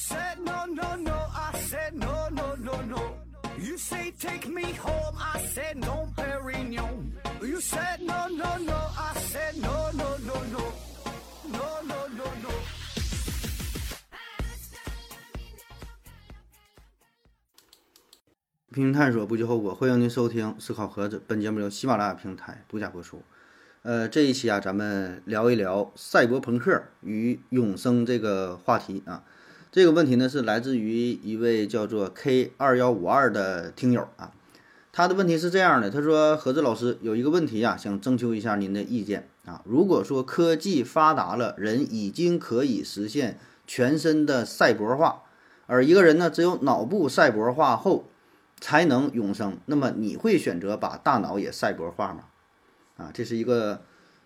said no, no, no. I said no, no, no, no. You say take me home. I said no, Perignon. You said no, no, no. I said no, no, no, no. No, no, no, no. 拼命探索，不计后果。欢迎您收听《思考盒子》，本节目由喜马拉雅平台独家播出。呃，这一期啊，咱们聊一聊赛博朋克与永生这个话题啊。这个问题呢，是来自于一位叫做 K 二幺五二的听友啊。他的问题是这样的，他说：“盒子老师有一个问题啊，想征求一下您的意见啊。如果说科技发达了，人已经可以实现全身的赛博化，而一个人呢，只有脑部赛博化后。”才能永生。那么你会选择把大脑也赛博化吗？啊，这是一个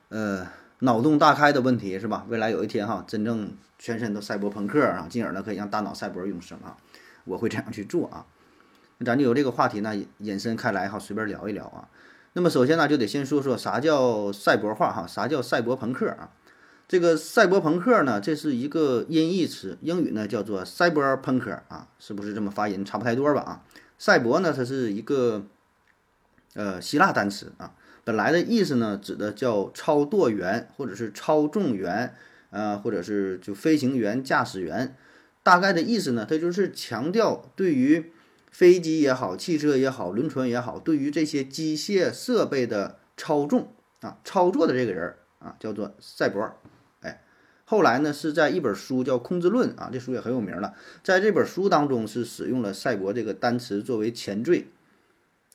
呃脑洞大开的问题，是吧？未来有一天哈，真正全身都赛博朋克啊，进而呢可以让大脑赛博永生啊，我会这样去做啊。咱就由这个话题呢引申开来哈，随便聊一聊啊。那么首先呢，就得先说说啥叫赛博化哈，啥叫赛博朋克啊？这个赛博朋克呢，这是一个音译词，英语呢叫做 cyberpunk 啊，是不是这么发音？差不太多吧啊？赛博呢，它是一个呃希腊单词啊，本来的意思呢，指的叫超舵员或者是超重员，呃，或者是就飞行员、驾驶员。大概的意思呢，它就是强调对于飞机也好、汽车也好、轮船也好，对于这些机械设备的操纵啊、操作的这个人啊，叫做赛博。哎后来呢，是在一本书叫《控制论》啊，这书也很有名了。在这本书当中，是使用了“赛博”这个单词作为前缀，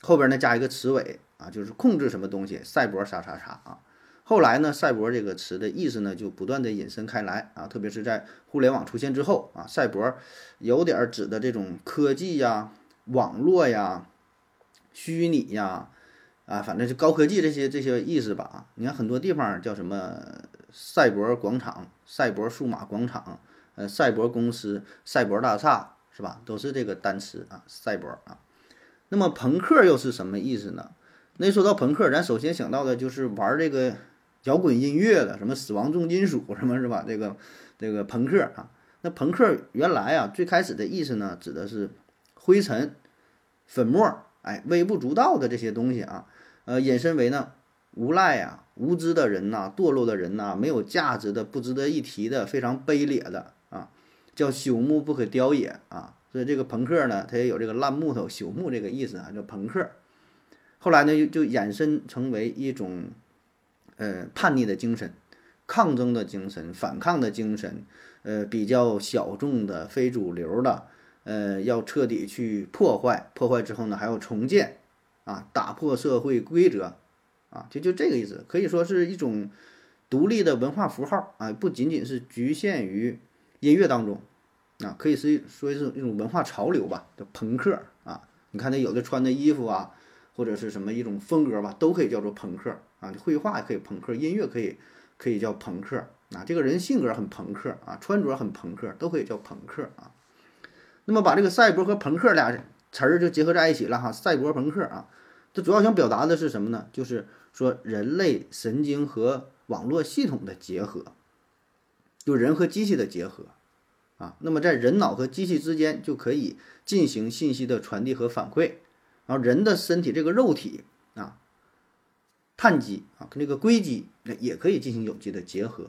后边呢加一个词尾啊，就是控制什么东西，赛博啥啥啥啊。后来呢，“赛博”这个词的意思呢，就不断的引申开来啊，特别是在互联网出现之后啊，赛博有点指的这种科技呀、网络呀、虚拟呀啊，反正就高科技这些这些意思吧。你看很多地方叫什么赛博广场。赛博数码广场，呃，赛博公司、赛博大厦，是吧？都是这个单词啊，赛博啊。那么朋克又是什么意思呢？那说到朋克，咱首先想到的就是玩这个摇滚音乐的，什么死亡重金属，什么是吧？这个这个朋克啊。那朋克原来啊，最开始的意思呢，指的是灰尘、粉末，哎，微不足道的这些东西啊，呃，引申为呢。无赖啊，无知的人呐，堕落的人呐，没有价值的，不值得一提的，非常卑劣的啊，叫朽木不可雕也啊。所以这个朋克呢，它也有这个烂木头、朽木这个意思啊，叫朋克。后来呢，就就衍生成为一种呃叛逆的精神、抗争的精神、反抗的精神，呃，比较小众的、非主流的，呃，要彻底去破坏，破坏之后呢，还要重建啊，打破社会规则。啊，就就这个意思，可以说是一种独立的文化符号啊，不仅仅是局限于音乐当中啊，可以是说是一种文化潮流吧，叫朋克啊。你看那有的穿的衣服啊，或者是什么一种风格吧，都可以叫做朋克啊。绘画也可以朋克，音乐可以可以叫朋克啊。这个人性格很朋克啊，穿着很朋克，都可以叫朋克啊。那么把这个赛博和朋克俩词儿就结合在一起了哈，赛博朋克啊，它主要想表达的是什么呢？就是。说人类神经和网络系统的结合，就人和机器的结合啊，那么在人脑和机器之间就可以进行信息的传递和反馈，然后人的身体这个肉体啊，碳基啊跟这个硅基也可以进行有机的结合。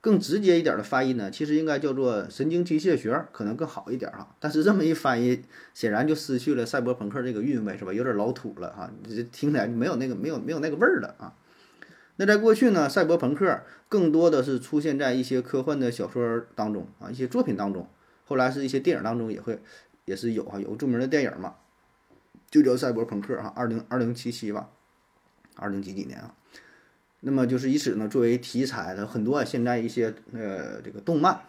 更直接一点的翻译呢，其实应该叫做神经机械学，可能更好一点哈。但是这么一翻译，显然就失去了赛博朋克这个韵味，是吧？有点老土了哈，这听起来就没有那个没有没有那个味儿了啊。那在过去呢，赛博朋克更多的是出现在一些科幻的小说当中啊，一些作品当中。后来是一些电影当中也会也是有哈，有著名的电影嘛，就叫赛博朋克哈，二零二零七七吧，二零几几年啊。那么就是以此呢作为题材的很多啊，现在一些呃这个动漫，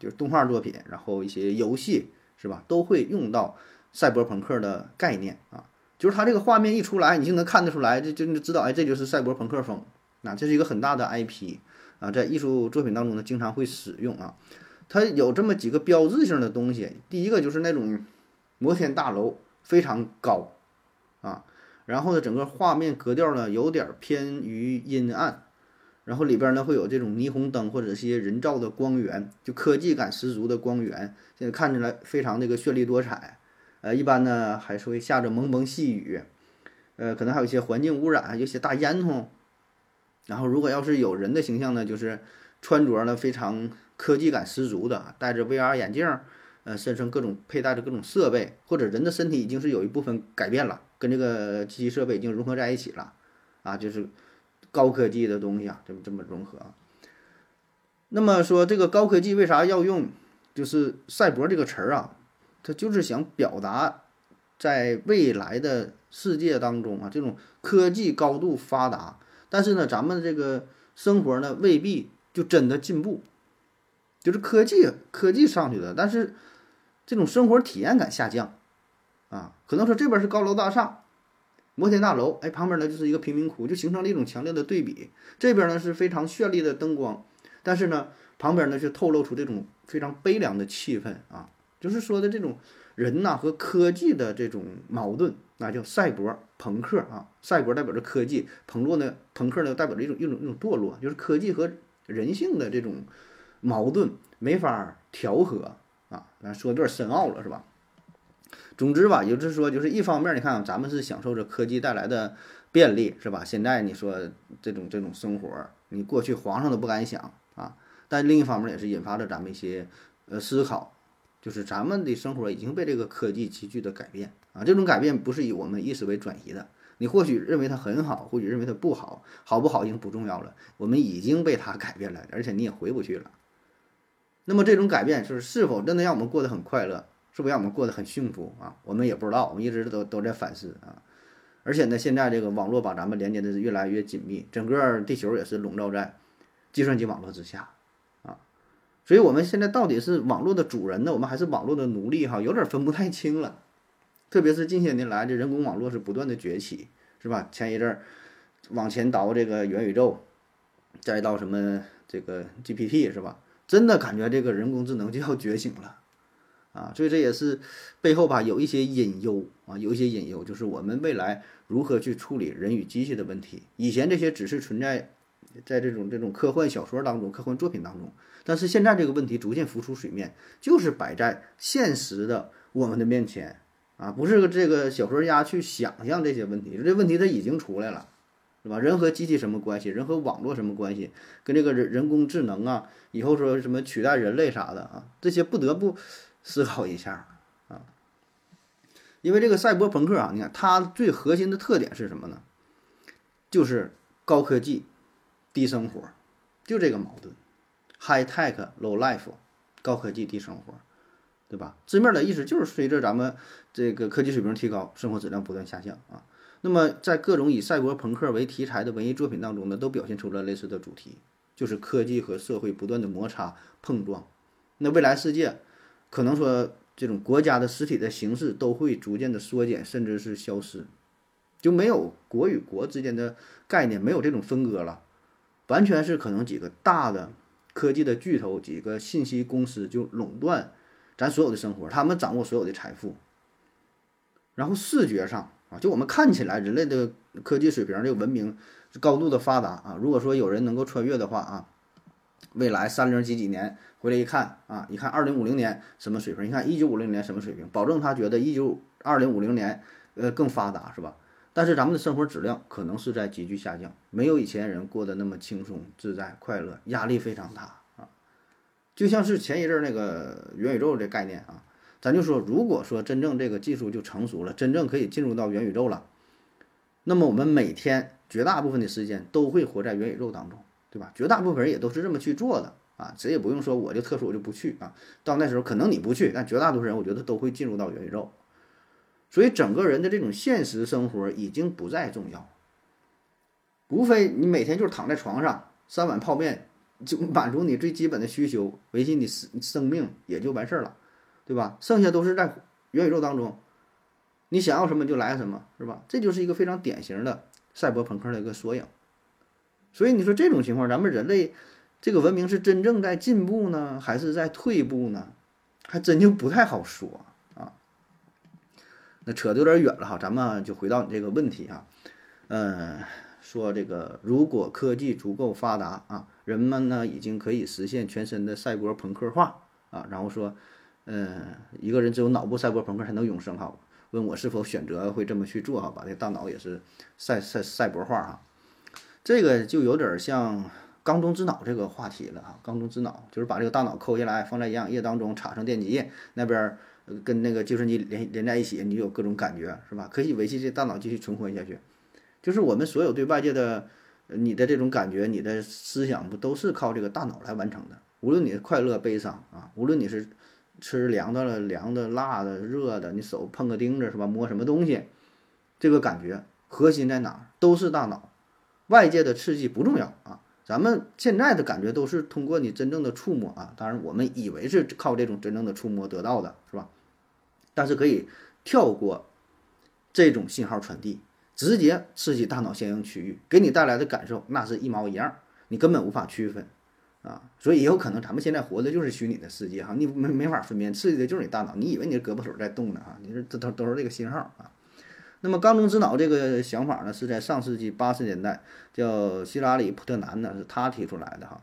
就是动画作品，然后一些游戏是吧，都会用到赛博朋克的概念啊。就是它这个画面一出来，你就能看得出来，就就知道哎，这就是赛博朋克风。那这是一个很大的 IP 啊，在艺术作品当中呢，经常会使用啊。它有这么几个标志性的东西，第一个就是那种摩天大楼非常高啊。然后呢，整个画面格调呢有点偏于阴暗，然后里边呢会有这种霓虹灯或者一些人造的光源，就科技感十足的光源，现在看起来非常那个绚丽多彩。呃，一般呢还是会下着蒙蒙细雨，呃，可能还有一些环境污染，有些大烟囱。然后如果要是有人的形象呢，就是穿着呢非常科技感十足的，戴着 VR 眼镜，呃，身上各种佩戴着各种设备，或者人的身体已经是有一部分改变了，跟这个机器设备已经融合在一起了，啊，就是。高科技的东西啊，这么这么融合。那么说这个高科技为啥要用就是赛博这个词儿啊？它就是想表达在未来的世界当中啊，这种科技高度发达，但是呢，咱们这个生活呢未必就真的进步，就是科技科技上去了，但是这种生活体验感下降啊，可能说这边是高楼大厦。摩天大楼，哎，旁边呢就是一个贫民窟，就形成了一种强烈的对比。这边呢是非常绚丽的灯光，但是呢，旁边呢却透露出这种非常悲凉的气氛啊。就是说的这种人呐和科技的这种矛盾，那叫赛博朋克啊。赛博代表着科技，朋洛呢，朋克呢代表着一种一种一种堕落，就是科技和人性的这种矛盾没法调和啊。咱说有点深奥了，是吧？总之吧，也就是说，就是一方面，你看咱们是享受着科技带来的便利，是吧？现在你说这种这种生活，你过去皇上都不敢想啊。但另一方面也是引发了咱们一些呃思考，就是咱们的生活已经被这个科技急剧的改变啊。这种改变不是以我们意识为转移的。你或许认为它很好，或许认为它不好，好不好已经不重要了。我们已经被它 改变了，而且你也回不去了。那么这种改变就是是否真的让我们过得很快乐？是不是让我们过得很幸福啊？我们也不知道，我们一直都都在反思啊。而且呢，现在这个网络把咱们连接的是越来越紧密，整个地球也是笼罩在计算机网络之下啊。所以，我们现在到底是网络的主人呢，我们还是网络的奴隶？哈，有点分不太清了。特别是近些年来，这人工网络是不断的崛起，是吧？前一阵儿往前倒这个元宇宙，再到什么这个 GPT，是吧？真的感觉这个人工智能就要觉醒了。啊，所以这也是背后吧有一些隐忧啊，有一些隐忧，就是我们未来如何去处理人与机器的问题。以前这些只是存在在这种这种科幻小说当中、科幻作品当中，但是现在这个问题逐渐浮出水面，就是摆在现实的我们的面前啊，不是这个小说家去想象这些问题，这问题它已经出来了，是吧？人和机器什么关系？人和网络什么关系？跟这个人人工智能啊，以后说什么取代人类啥的啊，这些不得不。思考一下啊，因为这个赛博朋克啊，你看它最核心的特点是什么呢？就是高科技、低生活，就这个矛盾，high tech low life，高科技低生活，对吧？字面的意思就是随着咱们这个科技水平提高，生活质量不断下降啊。那么在各种以赛博朋克为题材的文艺作品当中呢，都表现出了类似的主题，就是科技和社会不断的摩擦碰撞。那未来世界。可能说，这种国家的实体的形式都会逐渐的缩减，甚至是消失，就没有国与国之间的概念，没有这种分割了，完全是可能几个大的科技的巨头，几个信息公司就垄断咱所有的生活，他们掌握所有的财富。然后视觉上啊，就我们看起来人类的科技水平这个文明高度的发达啊，如果说有人能够穿越的话啊，未来三零几几年。回来一看啊，一看二零五零年什么水平？你看一九五零年什么水平？保证他觉得一九二零五零年呃更发达是吧？但是咱们的生活质量可能是在急剧下降，没有以前人过得那么轻松自在、快乐，压力非常大。就像是前一阵那个元宇宙这概念啊，咱就说，如果说真正这个技术就成熟了，真正可以进入到元宇宙了，那么我们每天绝大部分的时间都会活在元宇宙当中，对吧？绝大部分人也都是这么去做的。啊，谁也不用说，我就特殊，我就不去啊。到那时候，可能你不去，但绝大多数人，我觉得都会进入到元宇宙。所以，整个人的这种现实生活已经不再重要，无非你每天就是躺在床上，三碗泡面就 满足你最基本的需求，维系你生生命也就完事儿了，对吧？剩下都是在元宇宙当中，你想要什么就来什么，是吧？这就是一个非常典型的赛博朋克的一个缩影。所以你说这种情况，咱们人类。这个文明是真正在进步呢，还是在退步呢？还真就不太好说啊。那扯得有点远了哈，咱们就回到你这个问题啊。嗯，说这个如果科技足够发达啊，人们呢已经可以实现全身的赛博朋克化啊。然后说，嗯，一个人只有脑部赛博朋克才能永生哈。问我是否选择会这么去做哈，把这大脑也是赛赛赛博化哈。这个就有点像缸中之脑这个话题了哈。缸中之脑就是把这个大脑抠下来，放在营养液当中，插上电极，那边跟那个计算机连连在一起，你有各种感觉是吧？可以维系这大脑继续存活下去。就是我们所有对外界的你的这种感觉，你的思想不都是靠这个大脑来完成的？无论你是快乐、悲伤啊，无论你是吃凉的了、凉的、辣的、热的，你手碰个钉子是吧？摸什么东西，这个感觉核心在哪？都是大脑。外界的刺激不重要啊，咱们现在的感觉都是通过你真正的触摸啊，当然我们以为是靠这种真正的触摸得到的，是吧？但是可以跳过这种信号传递。直接刺激大脑相应区域，给你带来的感受那是一毛一样，你根本无法区分啊！所以也有可能咱们现在活的就是虚拟的世界哈，你没没法分辨，刺激的就是你大脑，你以为你的胳膊腿在动呢啊？你说这都都是这个信号啊。那么缸中之脑这个想法呢，是在上世纪八十年代，叫希拉里·普特南呢，是他提出来的哈。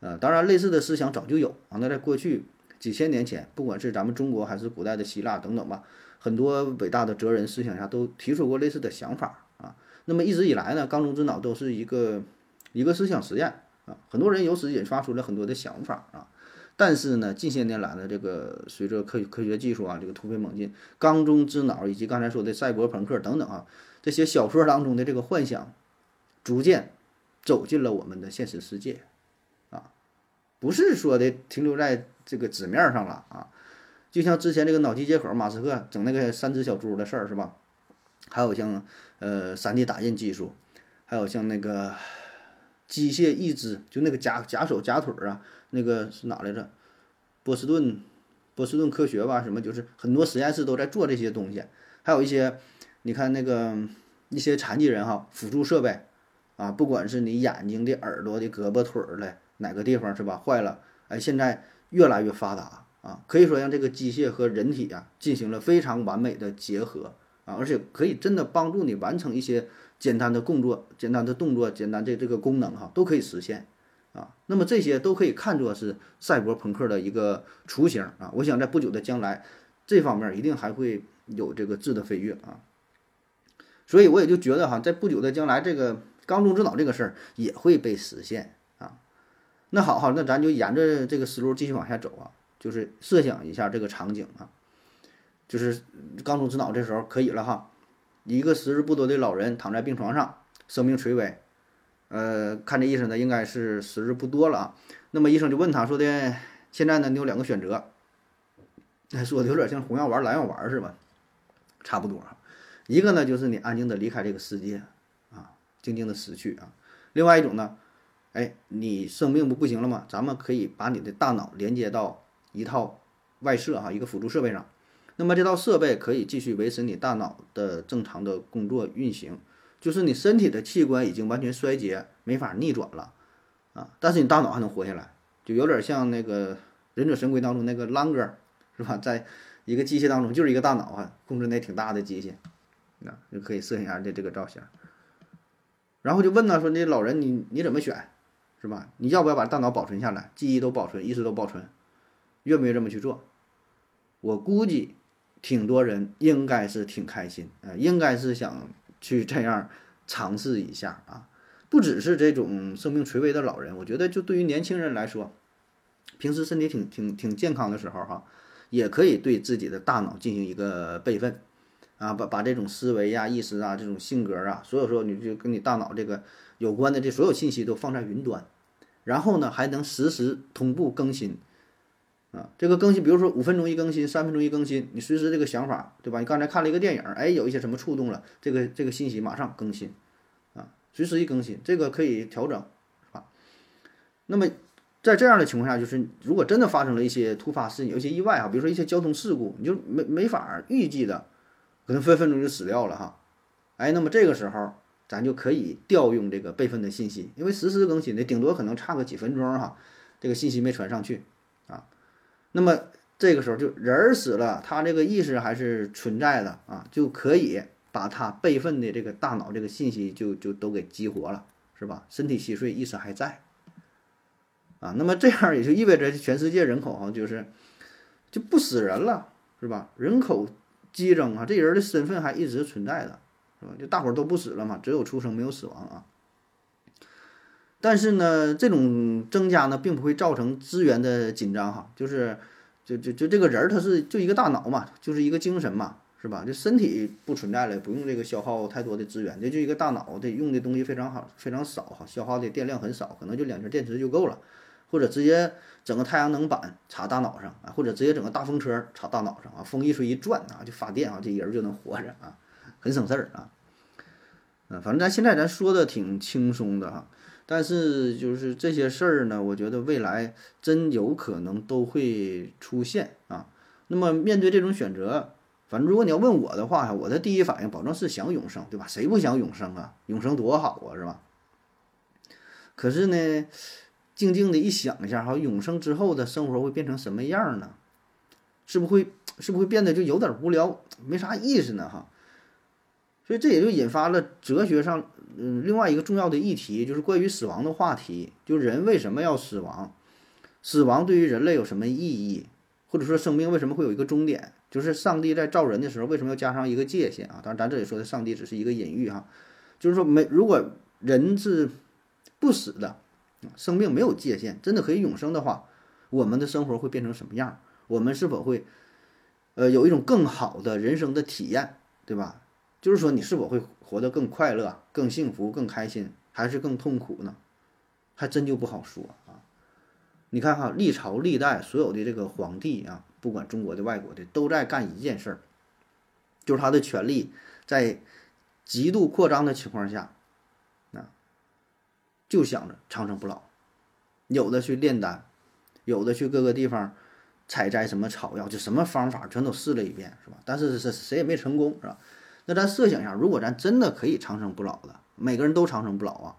呃，当然类似的思想早就有啊，那在过去几千年前，不管是咱们中国还是古代的希腊等等吧。很多伟大的哲人思想家都提出过类似的想法啊。那么一直以来呢，缸中之脑都是一个一个思想实验啊。很多人由此引发出了很多的想法啊。但是呢，近些年来呢这个随着科科学技术啊这个突飞猛进，缸中之脑以及刚才说的赛博朋克等等啊这些小说当中的这个幻想，逐渐走进了我们的现实世界啊。不是说的停留在这个纸面上了啊。就像之前这个脑机接口，马斯克整那个三只小猪的事儿是吧？还有像呃三 D 打印技术，还有像那个机械义肢，就那个假假手假腿啊，那个是哪来着？波士顿波士顿科学吧，什么就是很多实验室都在做这些东西。还有一些你看那个一些残疾人哈，辅助设备啊，不管是你眼睛的、耳朵的、胳膊腿儿的哪个地方是吧坏了，哎，现在越来越发达。啊，可以说让这个机械和人体啊进行了非常完美的结合啊，而且可以真的帮助你完成一些简单的工作、简单的动作、简单的这个功能哈，都可以实现啊。那么这些都可以看作是赛博朋克的一个雏形啊。我想在不久的将来，这方面一定还会有这个质的飞跃啊。所以我也就觉得哈，在不久的将来，这个缸中之脑这个事儿也会被实现啊。那好好，那咱就沿着这个思路继续往下走啊。就是设想一下这个场景啊，就是缸中之脑这时候可以了哈，一个时日不多的老人躺在病床上，生命垂危，呃，看这医生呢应该是时日不多了啊。那么医生就问他说的，现在呢你有两个选择，说的有点像红药丸蓝药丸是吧？差不多，一个呢就是你安静的离开这个世界啊，静静的死去啊。另外一种呢，哎，你生命不不行了吗？咱们可以把你的大脑连接到。一套外设哈，一个辅助设备上，那么这套设备可以继续维持你大脑的正常的工作运行，就是你身体的器官已经完全衰竭，没法逆转了。啊，但是你大脑还能活下来，就有点像那个忍者神龟当中那个狼哥，是吧？在一个机械当中就是一个大脑啊，控制那挺大的机械，那就可以设想一下这这个造型，然后就问他说那老人你你怎么选，是吧？你要不要把大脑保存下来，记忆都保存，意识都保存？愿不愿意这么去做？我估计挺多人应该是挺开心啊，应该是想去这样尝试一下啊。不只是这种生命垂危的老人，我觉得就对于年轻人来说，平时身体挺挺挺健康的时候哈，也可以对自己的大脑进行一个备份啊，把把这种思维呀、意识啊、这种性格啊，所有说你就跟你大脑这个有关的这所有信息都放在云端，然后呢还能实时同步更新。啊，这个更新，比如说五分钟一更新，三分钟一更新，你随时这个想法，对吧？你刚才看了一个电影，哎，有一些什么触动了，这个这个信息马上更新，啊，随时一更新，这个可以调整，是吧？那么在这样的情况下，就是如果真的发生了一些突发事件，有一些意外啊，比如说一些交通事故，你就没没法预计的，可能分分钟就死掉了哈，哎，那么这个时候咱就可以调用这个备份的信息，因为实时更新的，顶多可能差个几分钟哈，这个信息没传上去。那么这个时候就人儿死了，他这个意识还是存在的啊，就可以把他备份的这个大脑这个信息就就都给激活了，是吧？身体稀碎，意识还在。啊，那么这样也就意味着全世界人口哈就是就不死人了，是吧？人口激增啊，这人的身份还一直存在的，是吧？就大伙儿都不死了嘛，只有出生没有死亡啊。但是呢，这种增加呢，并不会造成资源的紧张哈，就是就就就这个人儿他是就一个大脑嘛，就是一个精神嘛，是吧？就身体不存在了，不用这个消耗太多的资源，这就一个大脑的用的东西非常好，非常少哈，消耗的电量很少，可能就两节电池就够了。或者直接整个太阳能板插大脑上啊，或者直接整个大风车插大脑上啊，风一吹一转啊，就发电啊，这人就能活着啊，很省事儿啊。嗯，反正咱现在咱说的挺轻松的哈，但是就是这些事儿呢，我觉得未来真有可能都会出现啊。那么面对这种选择，反正如果你要问我的话，我的第一反应保证是想永生，对吧？谁不想永生啊？永生多好啊，是吧？可是呢？静静的一想一下哈，永生之后的生活会变成什么样呢？是不会是不会变得就有点无聊，没啥意思呢哈？所以这也就引发了哲学上嗯另外一个重要的议题，就是关于死亡的话题。就人为什么要死亡？死亡对于人类有什么意义？或者说生命为什么会有一个终点？就是上帝在造人的时候为什么要加上一个界限啊？当然咱这里说的上帝只是一个隐喻哈，就是说没如果人是不死的。生命没有界限，真的可以永生的话，我们的生活会变成什么样？我们是否会，呃，有一种更好的人生的体验，对吧？就是说，你是否会活得更快乐、更幸福、更开心，还是更痛苦呢？还真就不好说啊！你看哈，历朝历代所有的这个皇帝啊，不管中国的、外国的，都在干一件事儿，就是他的权力在极度扩张的情况下。啊就想着长生不老，有的去炼丹，有的去各个地方采摘什么草药，就什么方法全都试了一遍，是吧？但是是谁也没成功，是吧？那咱设想一下，如果咱真的可以长生不老的，每个人都长生不老啊，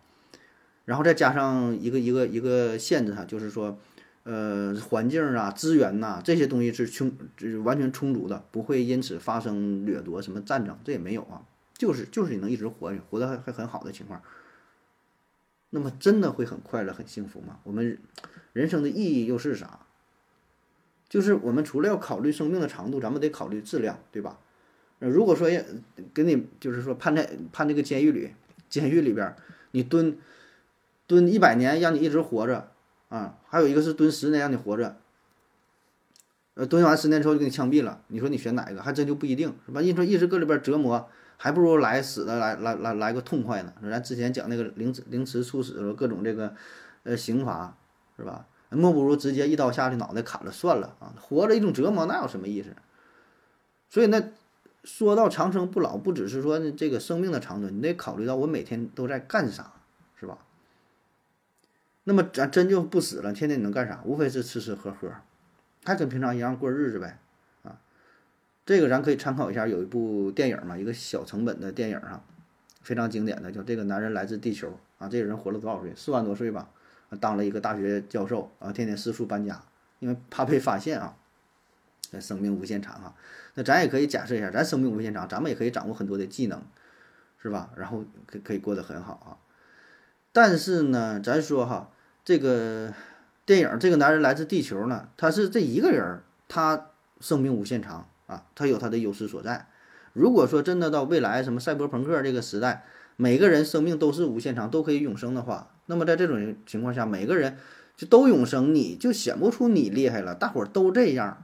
然后再加上一个一个一个限制哈，就是说，呃，环境啊、资源呐这些东西是充，是完全充足的，不会因此发生掠夺什么战争，这也没有啊，就是就是你能一直活着，活得还还很好的情况。那么真的会很快乐、很幸福吗？我们人生的意义又是啥？就是我们除了要考虑生命的长度，咱们得考虑质量，对吧？如果说给你就是说判在判这个监狱里，监狱里边你蹲蹲一百年，让你一直活着啊；还有一个是蹲十年，让你活着。呃，蹲完十年之后就给你枪毙了，你说你选哪一个？还真就不一定是吧？你说一直搁里边折磨。还不如来死的来来来来个痛快呢！咱之前讲那个凌迟凌迟处死各种这个呃刑罚是吧？莫不如直接一刀下去，脑袋砍了算了啊！活着一种折磨，那有什么意思？所以那说到长生不老，不只是说这个生命的长短，你得考虑到我每天都在干啥，是吧？那么咱真就不死了，天天你能干啥？无非是吃吃喝喝，还跟平常一样过日子呗。啊这个咱可以参考一下，有一部电影嘛，一个小成本的电影哈，非常经典的，叫《这个男人来自地球》啊。这个人活了多少岁？四万多岁吧，当了一个大学教授啊，天天四处搬家，因为怕被发现啊。那生命无限长啊，那咱也可以假设一下，咱生命无限长，咱们也可以掌握很多的技能，是吧？然后可可以过得很好啊。但是呢，咱说哈，这个电影《这个男人来自地球》呢，他是这一个人，他生命无限长。啊，他有他的优势所在。如果说真的到未来什么赛博朋克这个时代，每个人生命都是无限长，都可以永生的话，那么在这种情况下，每个人就都永生，你就显不出你厉害了。大伙儿都这样，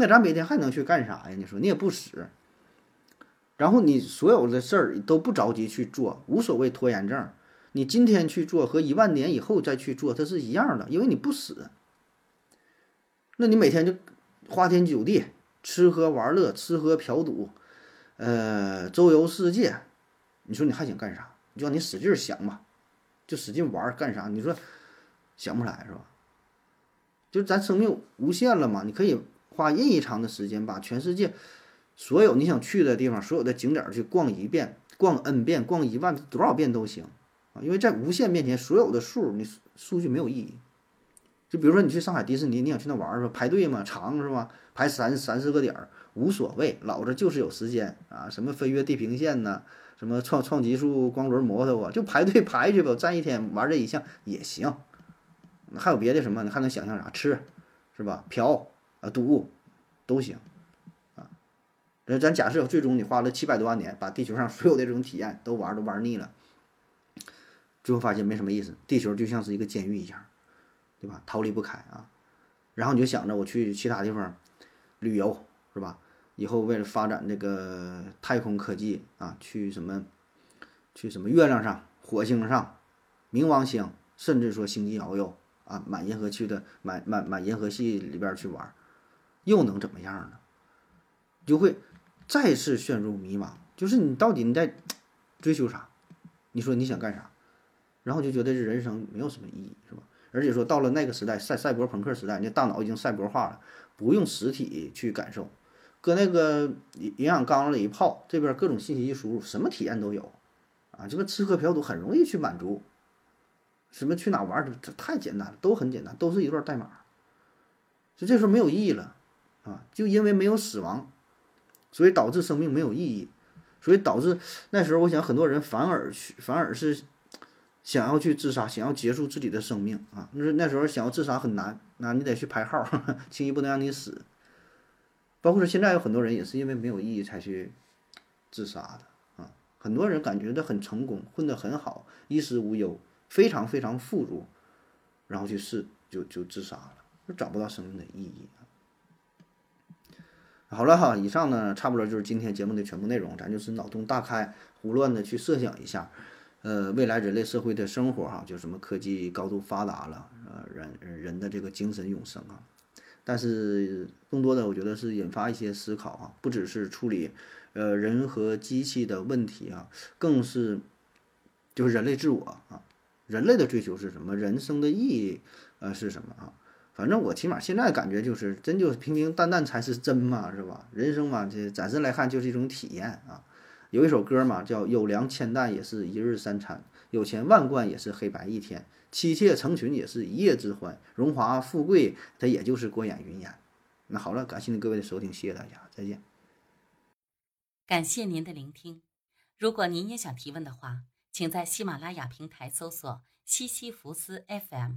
那咱每天还能去干啥呀？你说你也不死，然后你所有的事儿都不着急去做，无所谓拖延症。你今天去做和一万年以后再去做，它是一样的，因为你不死。那你每天就花天酒地。吃喝玩乐，吃喝嫖赌，呃，周游世界，你说你还想干啥？就让你使劲想吧，就使劲玩干啥？你说想不出来是吧？就咱生命无限了嘛，你可以花任意长的时间，把全世界所有你想去的地方，所有的景点去逛一遍，逛 n 遍，逛一万多少遍都行啊！因为在无限面前，所有的数你数据没有意义。就比如说你去上海迪士尼，你想去那玩儿是吧？排队嘛，长是吧？排三三四个点儿，无所谓，老子就是有时间啊，什么飞越地平线呐，什么创创极速光轮摩托啊，就排队排去吧，站一天玩这一项也行。还有别的什么？你还能想象啥？吃，是吧？嫖啊，赌，都行。那咱假设最终你花了七百多万年，把地球上所有的这种体验都玩都玩腻了，最后发现没什么意思，地球就像是一个监狱一样，对吧？逃离不开啊。然后你就想着我去其他地方旅游，是吧？以后为了发展这个太空科技啊，去什么去什么月亮上、火星上、冥王星，甚至说星际遨游啊，满银河去的满满满银河系里边去玩，又能怎么样呢？就会。再次陷入迷茫，就是你到底你在追求啥？你说你想干啥？然后就觉得这人生没有什么意义，是吧？而且说到了那个时代，赛赛博朋克时代，你大脑已经赛博化了，不用实体去感受，搁那个营营养缸里一泡，这边各种信息一输入，什么体验都有，啊，这个吃喝嫖赌很容易去满足，什么去哪玩这太简单了，都很简单，都是一段代码，就这时候没有意义了，啊，就因为没有死亡。所以导致生命没有意义，所以导致那时候我想很多人反而去反而是想要去自杀，想要结束自己的生命啊！那那时候想要自杀很难，那你得去排号，轻易不能让你死。包括说现在有很多人也是因为没有意义才去自杀的啊！很多人感觉的很成功，混得很好，衣食无忧，非常非常富足，然后去试就就自杀了，就找不到生命的意义。好了哈，以上呢差不多就是今天节目的全部内容。咱就是脑洞大开、胡乱的去设想一下，呃，未来人类社会的生活哈，就什么科技高度发达了，呃，人人的这个精神永生啊。但是更多的，我觉得是引发一些思考啊，不只是处理呃人和机器的问题啊，更是就是人类自我啊，人类的追求是什么？人生的意义呃是什么啊？反正我起码现在感觉就是真就平平淡淡才是真嘛，是吧？人生嘛，这暂时来看就是一种体验啊。有一首歌嘛，叫“有粮千担也是一日三餐，有钱万贯也是黑白一天，妻妾成群也是一夜之欢，荣华富贵它也就是过眼云烟。”那好了，感谢您各位的收听，谢谢大家，再见。感谢您的聆听。如果您也想提问的话，请在喜马拉雅平台搜索“西西弗斯 FM”。